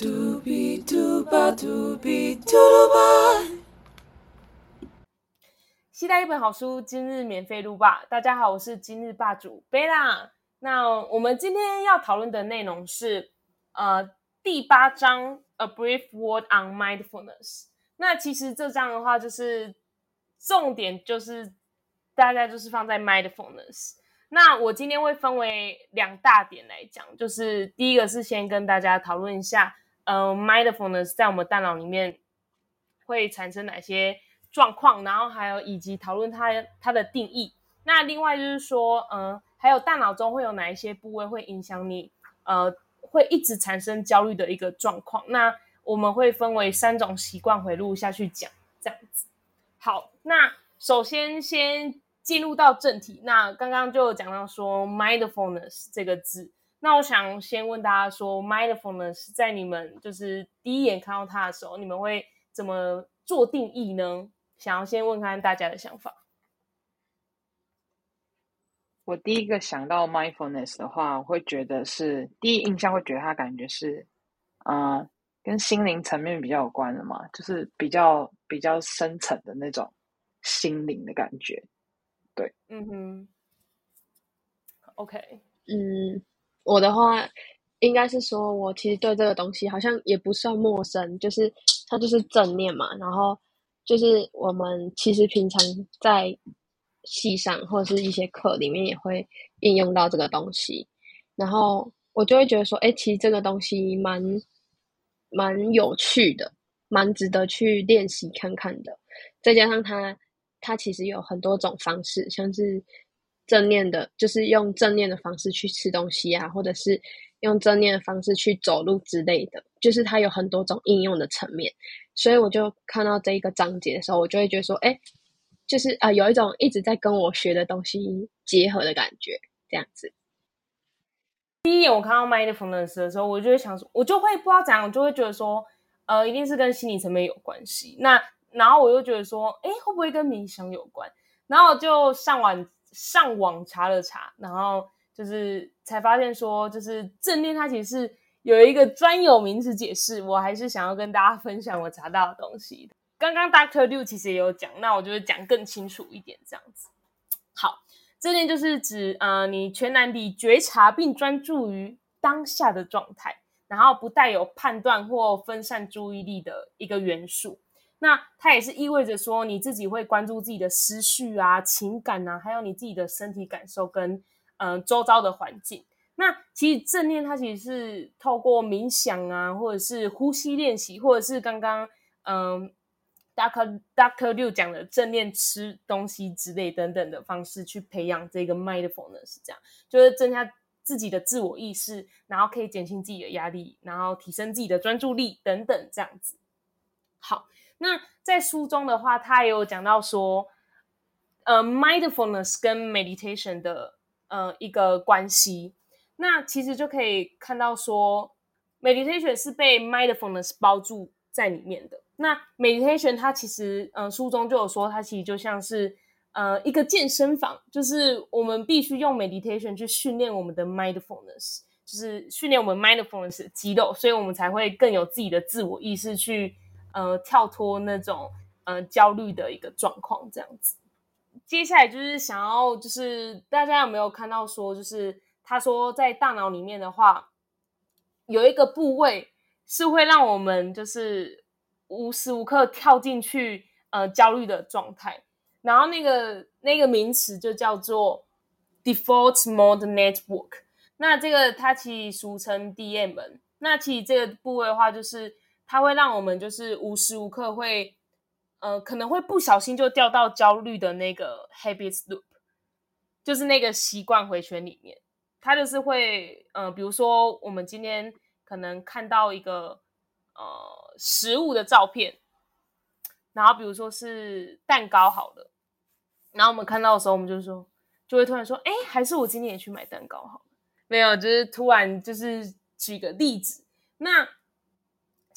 嘟比嘟吧嘟比嘟吧。期待一本好书，今日免费录吧。大家好，我是今日霸主贝拉。那我们今天要讨论的内容是呃第八章《A Brief Word on Mindfulness》。那其实这章的话，就是重点就是大家就是放在 mindfulness。那我今天会分为两大点来讲，就是第一个是先跟大家讨论一下，呃，mindfulness 在我们大脑里面会产生哪些状况，然后还有以及讨论它它的定义。那另外就是说，嗯，还有大脑中会有哪一些部位会影响你，呃，会一直产生焦虑的一个状况。那我们会分为三种习惯回路下去讲，这样子。好，那首先先。进入到正题，那刚刚就讲到说 mindfulness 这个字，那我想先问大家说 mindfulness 在你们就是第一眼看到它的时候，你们会怎么做定义呢？想要先问看大家的想法。我第一个想到 mindfulness 的话，我会觉得是第一印象会觉得它感觉是，呃，跟心灵层面比较有关的嘛，就是比较比较深层的那种心灵的感觉。对，嗯哼，OK，嗯，我的话应该是说，我其实对这个东西好像也不算陌生，就是它就是正念嘛，然后就是我们其实平常在戏上或者是一些课里面也会应用到这个东西，然后我就会觉得说，哎，其实这个东西蛮蛮有趣的，蛮值得去练习看看的，再加上它。它其实有很多种方式，像是正念的，就是用正念的方式去吃东西啊，或者是用正念的方式去走路之类的，就是它有很多种应用的层面。所以我就看到这一个章节的时候，我就会觉得说，哎，就是啊，有一种一直在跟我学的东西结合的感觉，这样子。第一眼我看到 mindfulness 的时候，我就会想说，我就会不知道怎样，我就会觉得说，呃，一定是跟心理层面有关系。那然后我又觉得说，哎，会不会跟冥想有关？然后就上网上网查了查，然后就是才发现说，就是正念它其实是有一个专有名词解释。我还是想要跟大家分享我查到的东西。刚刚 Doctor Liu 其实也有讲，那我就是讲更清楚一点，这样子。好，正念就是指呃，你全然地觉察并专注于当下的状态，然后不带有判断或分散注意力的一个元素。那它也是意味着说，你自己会关注自己的思绪啊、情感啊，还有你自己的身体感受跟嗯周遭的环境。那其实正念它其实是透过冥想啊，或者是呼吸练习，或者是刚刚嗯 Doctor Doctor 六讲的正念吃东西之类等等的方式去培养这个 mindfulness，这样就是增加自己的自我意识，然后可以减轻自己的压力，然后提升自己的专注力等等这样子。好。那在书中的话，他也有讲到说，呃，mindfulness 跟 meditation 的呃一个关系。那其实就可以看到说，meditation 是被 mindfulness 包住在里面的。那 meditation 它其实，呃，书中就有说，它其实就像是呃一个健身房，就是我们必须用 meditation 去训练我们的 mindfulness，就是训练我们 mindfulness 的肌肉，所以我们才会更有自己的自我意识去。呃，跳脱那种呃焦虑的一个状况，这样子。接下来就是想要，就是大家有没有看到说，就是他说在大脑里面的话，有一个部位是会让我们就是无时无刻跳进去呃焦虑的状态，然后那个那个名词就叫做 default mode network。那这个它其实俗称 DM。那其实这个部位的话，就是。它会让我们就是无时无刻会，呃，可能会不小心就掉到焦虑的那个 habit loop，就是那个习惯回圈里面。它就是会，呃，比如说我们今天可能看到一个呃食物的照片，然后比如说是蛋糕好了，然后我们看到的时候，我们就说，就会突然说，哎，还是我今天也去买蛋糕好了。没有，就是突然就是举个例子，那。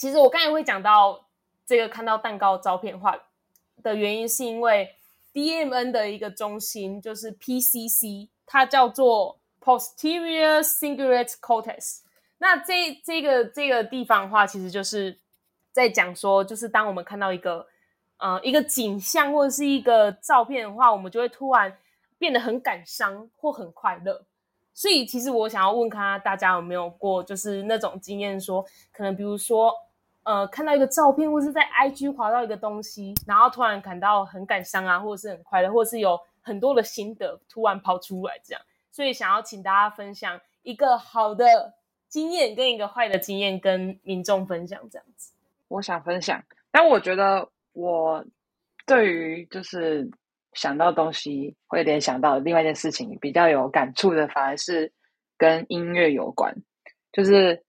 其实我刚才会讲到这个看到蛋糕照片化的原因，是因为 DMN 的一个中心就是 PCC，它叫做 Posterior Cingulate Cortex。那这这个这个地方的话，其实就是在讲说，就是当我们看到一个呃一个景象或者是一个照片的话，我们就会突然变得很感伤或很快乐。所以，其实我想要问看大家有没有过就是那种经验，说可能比如说呃看到一个照片，或是在 IG 滑到一个东西，然后突然感到很感伤啊，或者是很快乐，或是有很多的心得突然跑出来这样。所以，想要请大家分享一个好的经验跟一个坏的经验，跟民众分享这样子。我想分享，但我觉得我对于就是想到东西会联想到另外一件事情比较有感触的，反而是跟音乐有关。就是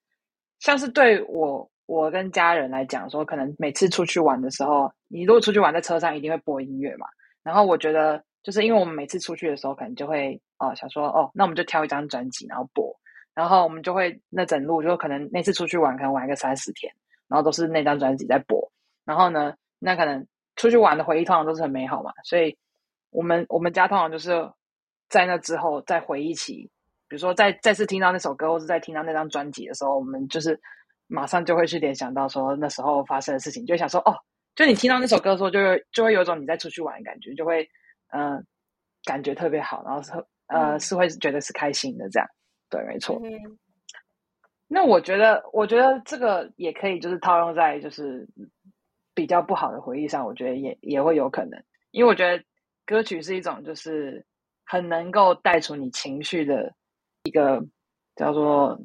像是对我我跟家人来讲说，可能每次出去玩的时候，你如果出去玩在车上，一定会播音乐嘛。然后我觉得，就是因为我们每次出去的时候，可能就会哦想说哦，那我们就挑一张专辑然后播，然后我们就会那整路就可能那次出去玩，可能玩个三四天。然后都是那张专辑在播，然后呢，那可能出去玩的回忆通常都是很美好嘛，所以我们我们家通常就是在那之后再回忆起，比如说再再次听到那首歌，或是再听到那张专辑的时候，我们就是马上就会去联想到说那时候发生的事情，就想说哦，就你听到那首歌的时候，就会就会有一种你在出去玩的感觉，就会嗯感觉特别好，然后是呃是会觉得是开心的这样，对，没错。那我觉得，我觉得这个也可以，就是套用在就是比较不好的回忆上。我觉得也也会有可能，因为我觉得歌曲是一种就是很能够带出你情绪的一个叫做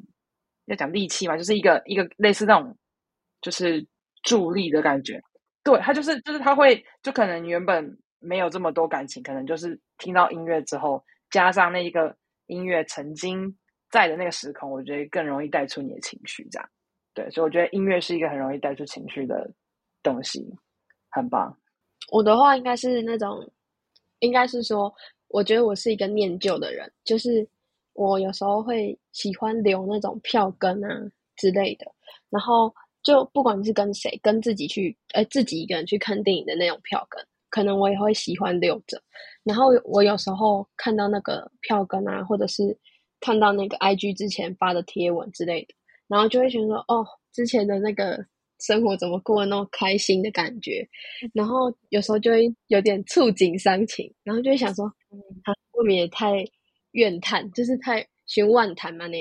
要讲力气嘛，就是一个一个类似那种就是助力的感觉。对，它就是就是它会就可能原本没有这么多感情，可能就是听到音乐之后，加上那一个音乐曾经。在的那个时空，我觉得更容易带出你的情绪，这样对，所以我觉得音乐是一个很容易带出情绪的东西，很棒。我的话应该是那种，应该是说，我觉得我是一个念旧的人，就是我有时候会喜欢留那种票根啊之类的，然后就不管是跟谁，跟自己去，呃，自己一个人去看电影的那种票根，可能我也会喜欢留着。然后我有时候看到那个票根啊，或者是。看到那个 IG 之前发的贴文之类的，然后就会觉得说，哦，之前的那个生活怎么过得那么开心的感觉，然后有时候就会有点触景伤情，然后就会想说，他未免也太怨叹，就是太寻万谈嘛呢，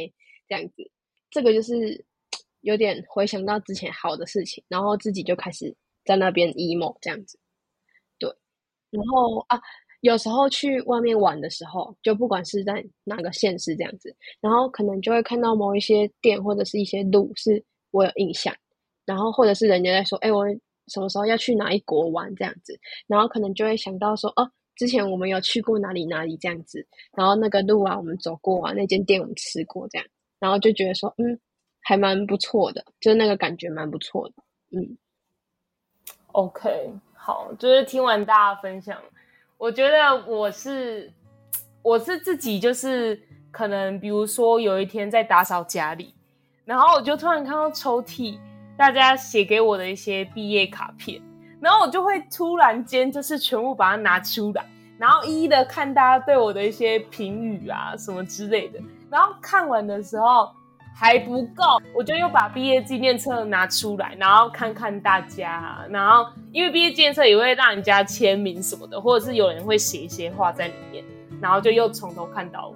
这样子，这个就是 有点回想到之前好的事情，然后自己就开始在那边 emo 这样子，对，然后啊。有时候去外面玩的时候，就不管是在哪个县市这样子，然后可能就会看到某一些店或者是一些路是我有印象，然后或者是人家在说，哎，我什么时候要去哪一国玩这样子，然后可能就会想到说，哦，之前我们有去过哪里哪里这样子，然后那个路啊，我们走过啊，那间店我们吃过这样，然后就觉得说，嗯，还蛮不错的，就是那个感觉蛮不错的，嗯。OK，好，就是听完大家分享。我觉得我是，我是自己就是可能，比如说有一天在打扫家里，然后我就突然看到抽屉，大家写给我的一些毕业卡片，然后我就会突然间就是全部把它拿出来，然后一一的看大家对我的一些评语啊什么之类的，然后看完的时候。还不够，我就又把毕业纪念册拿出来，然后看看大家，然后因为毕业纪念册也会让人家签名什么的，或者是有人会写一些话在里面，然后就又从头看到尾，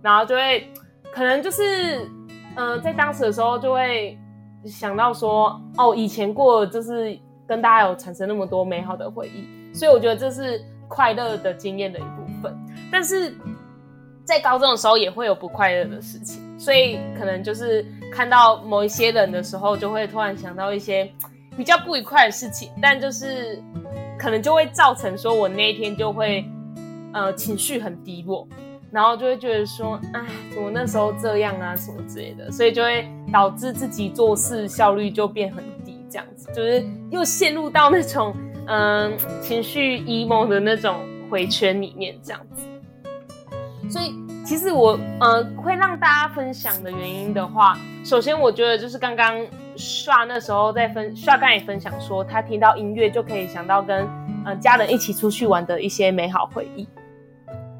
然后就会可能就是，嗯，在当时的时候就会想到说，哦，以前过就是跟大家有产生那么多美好的回忆，所以我觉得这是快乐的经验的一部分，但是在高中的时候也会有不快乐的事情。所以可能就是看到某一些人的时候，就会突然想到一些比较不愉快的事情，但就是可能就会造成说我那一天就会呃情绪很低落，然后就会觉得说，哎，怎么那时候这样啊什么之类的，所以就会导致自己做事效率就变很，这样子就是又陷入到那种嗯情绪 emo 的那种回圈里面，这样子，所以。其实我呃会让大家分享的原因的话，首先我觉得就是刚刚刷那时候在分刷刚也分享说，他听到音乐就可以想到跟呃家人一起出去玩的一些美好回忆，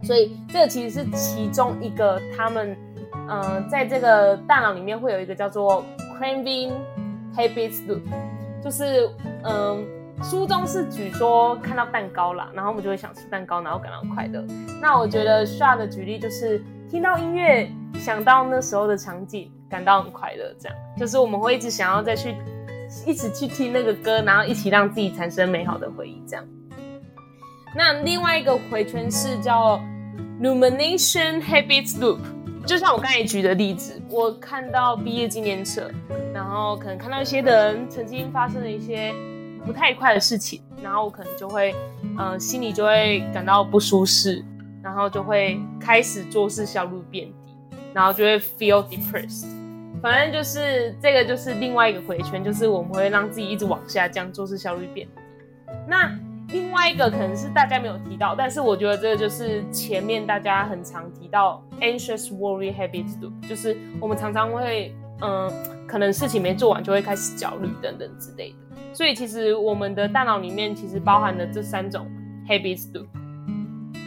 所以这个其实是其中一个他们呃，在这个大脑里面会有一个叫做 craving habits loop，就是嗯、书中是举说看到蛋糕啦，然后我们就会想吃蛋糕，然后感到快乐。那我觉得 s h a 的举例就是听到音乐，想到那时候的场景，感到很快乐。这样就是我们会一直想要再去一起去听那个歌，然后一起让自己产生美好的回忆。这样。那另外一个回圈是叫 Rumination Habits Loop，就像我刚才举的例子，我看到毕业纪念册，然后可能看到一些人曾经发生了一些不太快的事情，然后我可能就会，呃，心里就会感到不舒适，然后就会开始做事效率变低，然后就会 feel depressed。反正就是这个就是另外一个回圈，就是我们会让自己一直往下降，做事效率变低。那另外一个可能是大家没有提到，但是我觉得这个就是前面大家很常提到 anxious worry habits loop，就是我们常常会，嗯、可能事情没做完就会开始焦虑等等之类的。所以其实我们的大脑里面其实包含了这三种 habits loop，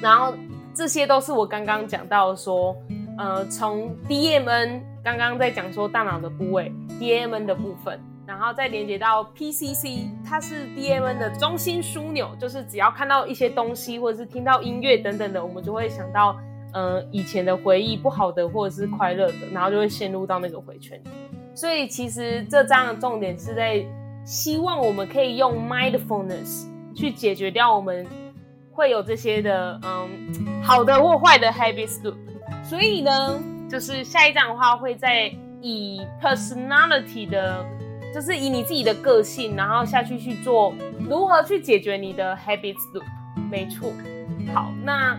然后这些都是我刚刚讲到说，呃，从 DMN 刚刚在讲说大脑的部位 DMN 的部分，然后再连接到 PCC，它是 DMN 的中心枢纽，就是只要看到一些东西或者是听到音乐等等的，我们就会想到呃以前的回忆，不好的或者是快乐的，然后就会陷入到那个回圈。所以其实这章的重点是在希望我们可以用 mindfulness 去解决掉我们会有这些的嗯好的或坏的 habits loop。所以呢，就是下一章的话会在以 personality 的，就是以你自己的个性，然后下去去做如何去解决你的 habits loop。没错，好，那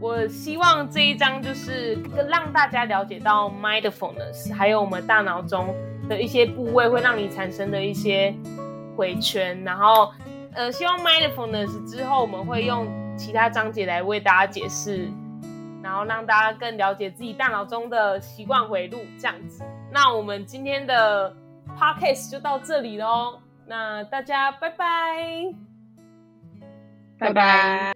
我希望这一章就是让大家了解到 mindfulness，还有我们大脑中的一些部位会让你产生的一些回圈，然后呃，希望 mindfulness 之后我们会用其他章节来为大家解释，然后让大家更了解自己大脑中的习惯回路这样子。那我们今天的 podcast 就到这里喽，那大家拜拜。拜拜。